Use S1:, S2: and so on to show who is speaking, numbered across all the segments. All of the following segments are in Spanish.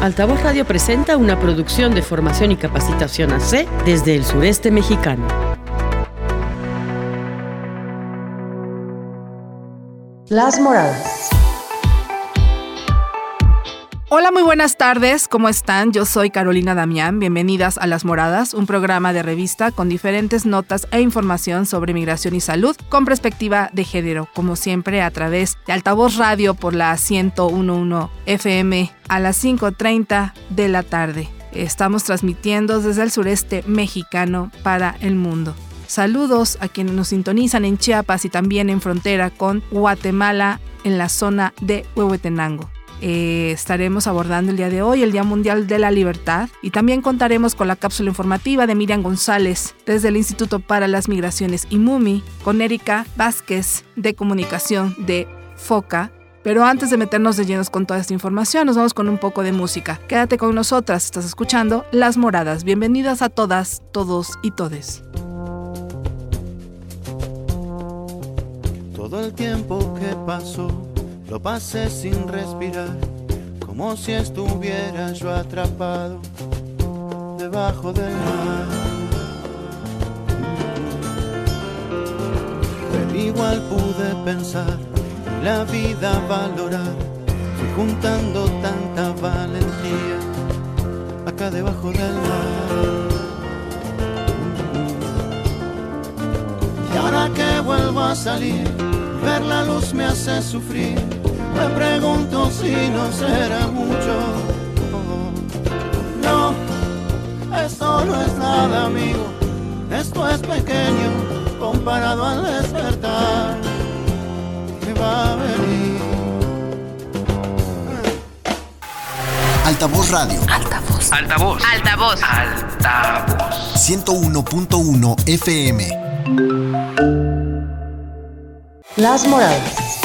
S1: Altavoz Radio presenta una producción de formación y capacitación AC desde el sureste mexicano. Las Moradas.
S2: Hola, muy buenas tardes, ¿cómo están? Yo soy Carolina Damián, bienvenidas a Las Moradas, un programa de revista con diferentes notas e información sobre migración y salud con perspectiva de género, como siempre a través de Altavoz Radio por la 1011 FM a las 5.30 de la tarde. Estamos transmitiendo desde el sureste mexicano para el mundo. Saludos a quienes nos sintonizan en Chiapas y también en frontera con Guatemala en la zona de Huehuetenango. Eh, estaremos abordando el día de hoy el Día Mundial de la Libertad y también contaremos con la cápsula informativa de Miriam González desde el Instituto para las Migraciones IMUMI con Erika Vázquez de Comunicación de FOCA pero antes de meternos de llenos con toda esta información, nos vamos con un poco de música. Quédate con nosotras, estás escuchando Las Moradas. Bienvenidas a todas, todos y todes.
S3: Todo el tiempo que pasó, lo pasé sin respirar, como si estuviera yo atrapado debajo del mar. Pero igual pude pensar la vida valorar. Fui juntando tanta valentía acá debajo del mar. Y ahora que vuelvo a salir, ver la luz me hace sufrir. Me pregunto si no será mucho. No, esto no es nada, amigo. Esto es pequeño comparado al despertar va a venir.
S4: Altavoz Radio.
S5: Altavoz. Altavoz.
S6: Altavoz.
S5: Altavoz.
S4: 101.1 FM.
S1: Las Moradas.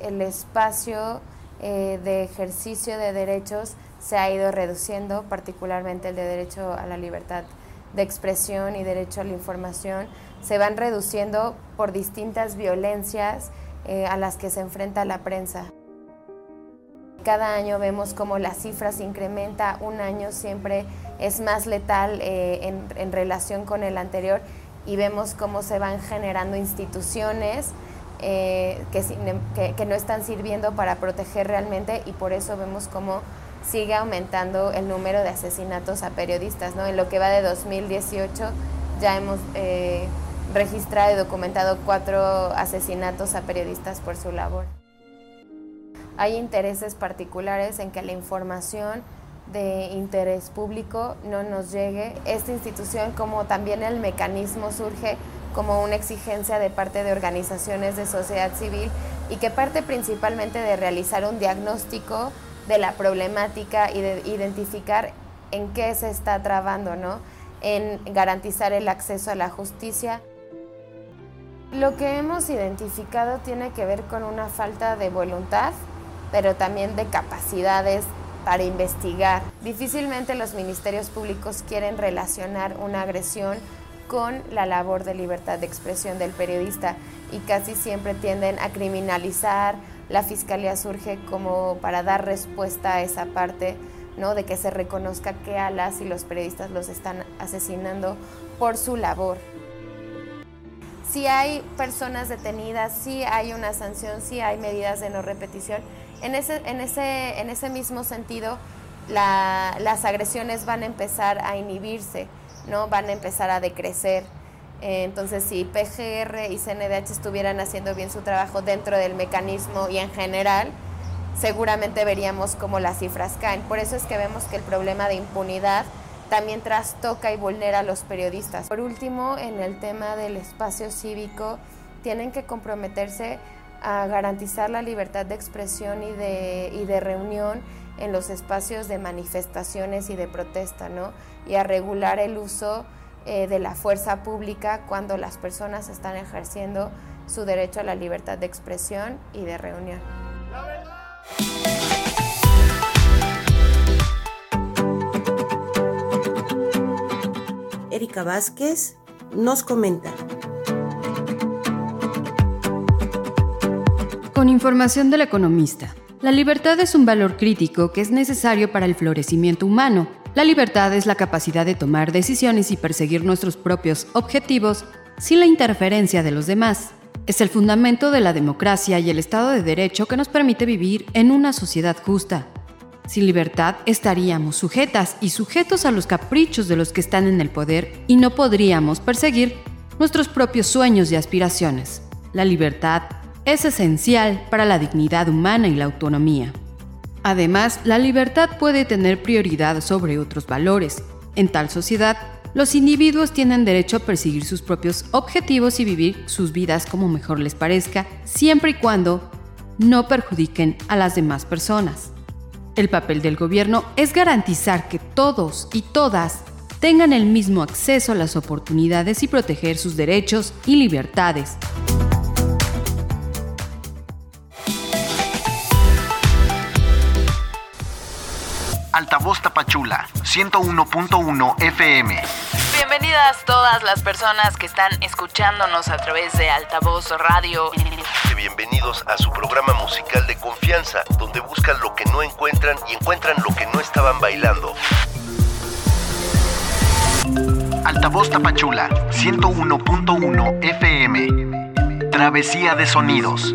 S7: El espacio eh, de ejercicio de derechos se ha ido reduciendo, particularmente el de derecho a la libertad de expresión y derecho a la información se van reduciendo por distintas violencias eh, a las que se enfrenta la prensa. Cada año vemos como la cifra se incrementa, un año siempre es más letal eh, en, relación con el anterior y vemos cómo se van generando instituciones eh, que, no están sirviendo para proteger realmente y por eso vemos cómo sigue aumentando el número de asesinatos a periodistas. ¿no? En lo que va de 2018 ya hemos registrado y documentado cuatro asesinatos a periodistas por su labor. Hay intereses particulares en que la información de interés público no nos llegue. Esta institución, como también el mecanismo, surge como una exigencia de parte de organizaciones de sociedad civil y que parte principalmente de realizar un diagnóstico de la problemática y de identificar en qué se está trabando, ¿no? En garantizar el acceso a la justicia. Lo que hemos identificado tiene que ver con una falta de voluntad, pero también de capacidades para investigar. Difícilmente los ministerios públicos quieren relacionar una agresión con la labor de libertad de expresión del periodista y casi siempre tienden a criminalizar. La fiscalía surge como para dar respuesta a esa parte, ¿no? De que se reconozca que a las y los periodistas los están asesinando por su labor si hay personas detenidas, si hay una sanción, si hay medidas de no repetición. En ese, en ese, en ese mismo sentido, las agresiones van a empezar a inhibirse, ¿no? van a empezar a decrecer. Eh, entonces, si PGR y CNDH estuvieran haciendo bien su trabajo dentro del mecanismo y en general, seguramente veríamos cómo las cifras caen. Por eso es que vemos que el problema de impunidad también trastoca y vulnera a los periodistas. Por último, en el tema del espacio cívico, tienen que comprometerse a garantizar la libertad de expresión y de, y de reunión en los espacios de manifestaciones y de protesta, ¿no? Y a regular el uso eh, de la fuerza pública cuando las personas están ejerciendo su derecho a la libertad de expresión y de reunión.
S1: Erika Vázquez nos comenta.
S6: Con información del economista. La libertad es un valor crítico que es necesario para el florecimiento humano. La libertad es la capacidad de tomar decisiones y perseguir nuestros propios objetivos sin la interferencia de los demás. Es el fundamento de la democracia y el Estado de Derecho que nos permite vivir en una sociedad justa. Sin libertad estaríamos sujetas y sujetos a los caprichos de los que están en el poder y no podríamos perseguir nuestros propios sueños y aspiraciones. La libertad es esencial para la dignidad humana y la autonomía. Además, la libertad puede tener prioridad sobre otros valores. En tal sociedad, los individuos tienen derecho a perseguir sus propios objetivos y vivir sus vidas como mejor les parezca, siempre y cuando no perjudiquen a las demás personas. El papel del gobierno es garantizar que todos y todas tengan el mismo acceso a las oportunidades y proteger sus derechos y libertades.
S4: Altavoz Tapachula, 101.1 FM.
S8: Bienvenidas todas las personas que están escuchándonos a través de Altavoz Radio.
S9: Bienvenidos a su programa musical de confianza, donde buscan lo que no encuentran y encuentran lo que no estaban bailando.
S4: Altavoz Tapachula, 101.1 FM. Travesía de sonidos.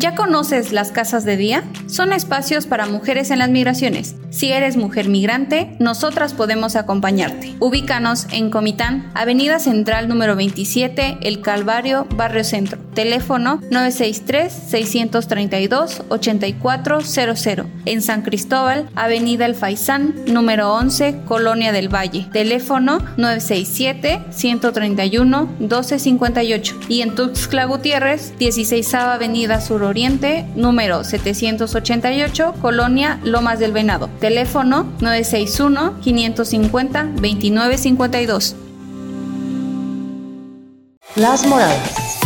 S10: ¿Ya conoces las casas de día? Son espacios para mujeres en las migraciones. Si eres mujer migrante, nosotras podemos acompañarte. Ubícanos en Comitán, Avenida Central número 27, El Calvario, Barrio Centro. Teléfono 963-632-8400. En San Cristóbal, Avenida El Faisán, número 11, Colonia del Valle. Teléfono 967-131-1258. Y en Tuxtla Gutiérrez, 16 Avenida Sur Oriente, número 788, Colonia Lomas del Venado. Teléfono 961-550-2952.
S11: Las Moradas.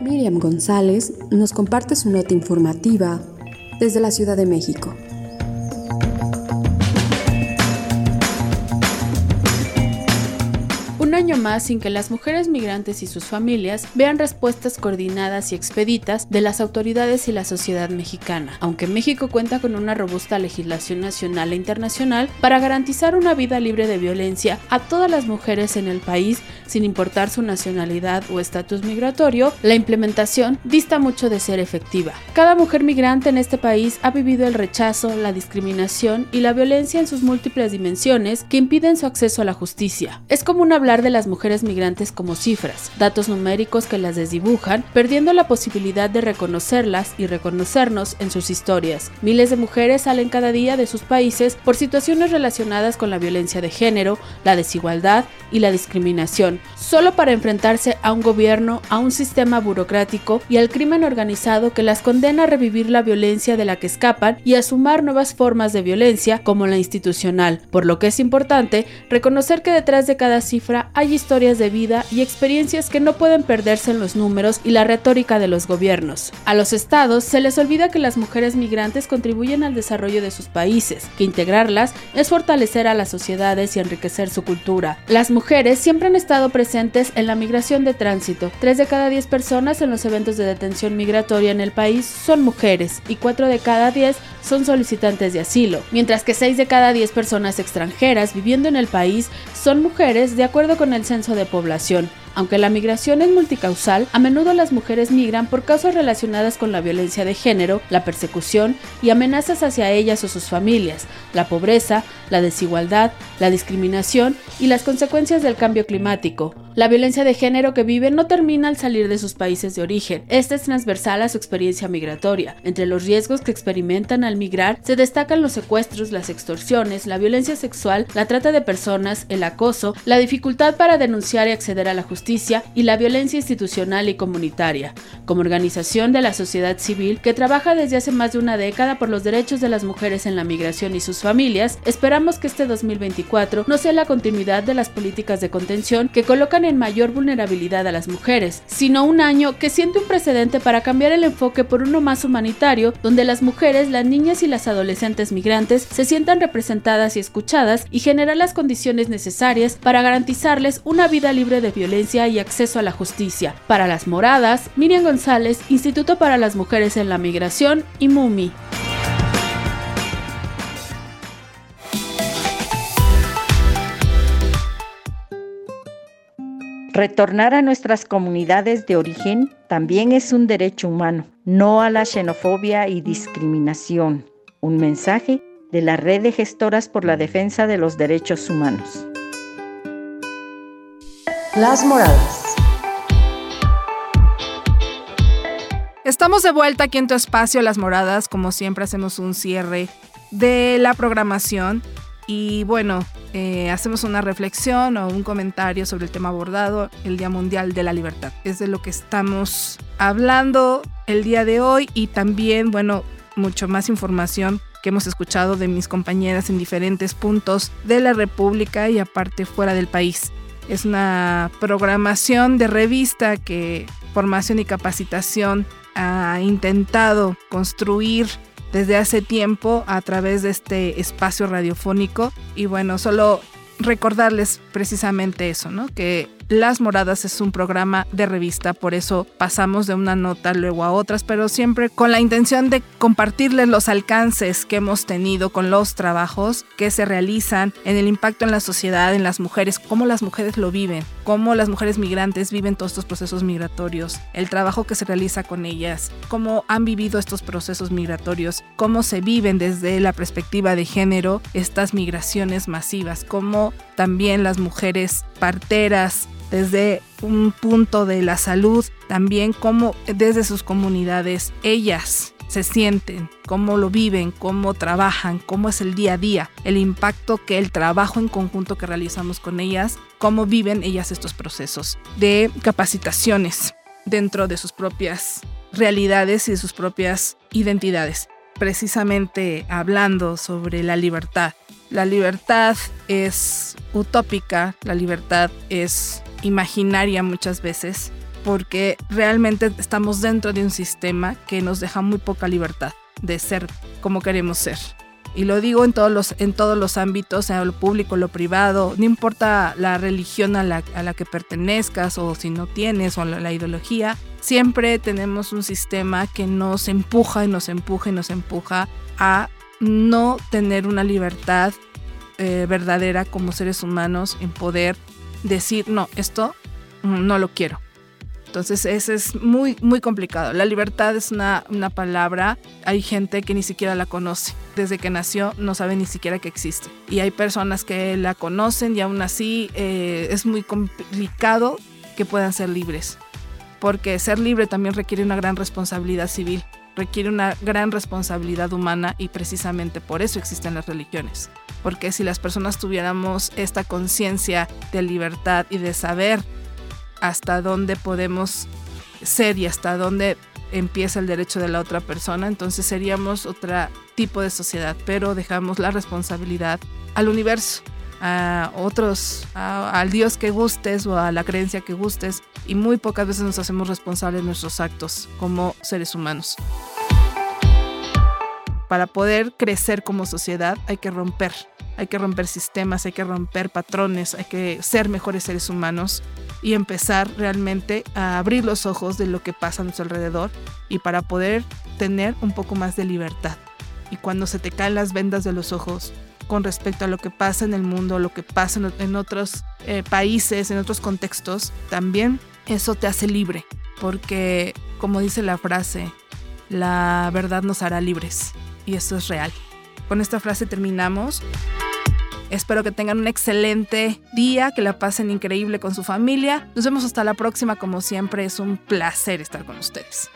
S12: Miriam González nos comparte su nota informativa desde la Ciudad de México.
S13: Año más sin que las mujeres migrantes y sus familias vean respuestas coordinadas y expeditas de las autoridades y la sociedad mexicana, aunque México cuenta con una robusta legislación nacional e internacional para garantizar una vida libre de violencia a todas las mujeres en el país sin importar su nacionalidad o estatus migratorio, la implementación dista mucho de ser efectiva. Cada mujer migrante en este país ha vivido el rechazo, la discriminación y la violencia en sus múltiples dimensiones que impiden su acceso a la justicia. Es común hablar de las mujeres migrantes como cifras, datos numéricos que las desdibujan, perdiendo la posibilidad de reconocerlas y reconocernos en sus historias. Miles de mujeres salen cada día de sus países por situaciones relacionadas con la violencia de género, la desigualdad y la discriminación, solo para enfrentarse a un gobierno, a un sistema burocrático y al crimen organizado que las condena a revivir la violencia de la que escapan y a sumar nuevas formas de violencia como la institucional, por lo que es importante reconocer que detrás de cada cifra hay historias de vida y experiencias que no pueden perderse en los números y la retórica de los gobiernos. A los estados se les olvida que las mujeres migrantes contribuyen al desarrollo de sus países, que integrarlas es fortalecer a las sociedades y enriquecer su cultura. Las mujeres siempre han estado presentes en la migración de tránsito. Tres de cada diez personas en los eventos de detención migratoria en el país son mujeres y cuatro de cada diez son solicitantes de asilo, mientras que seis de cada diez personas extranjeras viviendo en el país son mujeres de acuerdo con el censo de población. Aunque la migración es multicausal, a menudo las mujeres migran por causas relacionadas con la violencia de género, la persecución y amenazas hacia ellas o sus familias, la pobreza, la desigualdad, la discriminación y las consecuencias del cambio climático. La violencia de género que viven no termina al salir de sus países de origen. Esta es transversal a su experiencia migratoria. Entre los riesgos que experimentan al migrar se destacan los secuestros, las extorsiones, la violencia sexual, la trata de personas, el acoso, la dificultad para denunciar y acceder a la justicia justicia y la violencia institucional y comunitaria, como organización de la sociedad civil que trabaja desde hace más de una década por los derechos de las mujeres en la migración y sus familias, esperamos que este 2024 no sea la continuidad de las políticas de contención que colocan en mayor vulnerabilidad a las mujeres, sino un año que siente un precedente para cambiar el enfoque por uno más humanitario, donde las mujeres, las niñas y las adolescentes migrantes se sientan representadas y escuchadas y generar las condiciones necesarias para garantizarles una vida libre de violencia y acceso a la justicia. Para las moradas, Miriam González, Instituto para las Mujeres en la Migración y MUMI.
S11: Retornar a nuestras comunidades de origen también es un derecho humano, no a la xenofobia y discriminación. Un mensaje de la Red de Gestoras por la Defensa de los Derechos Humanos.
S14: Las Moradas.
S2: Estamos de vuelta aquí en tu espacio Las Moradas, como siempre hacemos un cierre de la programación y bueno, eh, hacemos una reflexión o un comentario sobre el tema abordado, el Día Mundial de la Libertad. Es de lo que estamos hablando el día de hoy y también, bueno, mucho más información que hemos escuchado de mis compañeras en diferentes puntos de la República y aparte fuera del país. Es una programación de revista que Formación y Capacitación ha intentado construir desde hace tiempo a través de este espacio radiofónico. Y bueno, solo recordarles precisamente eso, ¿no? Que las Moradas es un programa de revista, por eso pasamos de una nota luego a otras, pero siempre con la intención de compartirles los alcances que hemos tenido con los trabajos que se realizan en el impacto en la sociedad, en las mujeres, cómo las mujeres lo viven, cómo las mujeres migrantes viven todos estos procesos migratorios, el trabajo que se realiza con ellas, cómo han vivido estos procesos migratorios, cómo se viven desde la perspectiva de género estas migraciones masivas, cómo también las mujeres parteras desde un punto de la salud, también cómo desde sus comunidades ellas se sienten, cómo lo viven, cómo trabajan, cómo es el día a día, el impacto que el trabajo en conjunto que realizamos con ellas, cómo viven ellas estos procesos de capacitaciones dentro de sus propias realidades y de sus propias identidades. Precisamente hablando sobre la libertad. La libertad es utópica, la libertad es imaginaria muchas veces, porque realmente estamos dentro de un sistema que nos deja muy poca libertad de ser como queremos ser. Y lo digo en todos los, en todos los ámbitos, sea lo público, lo privado, no importa la religión a la, que pertenezcas o si no tienes o la, ideología, siempre tenemos un sistema que nos empuja y nos empuja y nos empuja a no tener una libertad eh, verdadera como seres humanos en poder decir, no, esto no lo quiero. Entonces, ese es muy, muy complicado. La libertad es una, palabra, hay gente que ni siquiera la conoce. Desde que nació no sabe ni siquiera que existe. Y hay personas que la conocen y aún así eh, es muy complicado que puedan ser libres. Porque ser libre también requiere una gran responsabilidad civil, requiere una gran responsabilidad humana y precisamente por eso existen las religiones porque si las personas tuviéramos esta conciencia de libertad y de saber hasta dónde podemos ser y hasta dónde empieza el derecho de la otra persona, entonces seríamos otro tipo de sociedad, pero dejamos la responsabilidad al universo, a otros, al Dios que gustes o a la creencia que gustes, y muy pocas veces nos hacemos responsables de nuestros actos como seres humanos. Para poder crecer como sociedad hay que romper hay que romper sistemas, hay que romper patrones, hay que ser mejores seres humanos y empezar realmente a abrir los ojos de lo que pasa a nuestro alrededor y para poder tener un poco más de libertad. Y cuando se te caen las vendas de los ojos con respecto a lo que pasa en el mundo, lo que pasa en otros eh, países, en otros contextos, también eso te hace libre, porque como dice la frase, la verdad nos hará libres y eso es real. Con esta frase terminamos. Espero que tengan un excelente día, que la pasen increíble con su familia. Nos vemos hasta la próxima, como siempre es un placer estar con ustedes.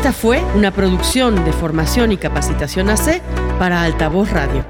S1: Esta fue una producción de formación y capacitación AC para Altavoz Radio.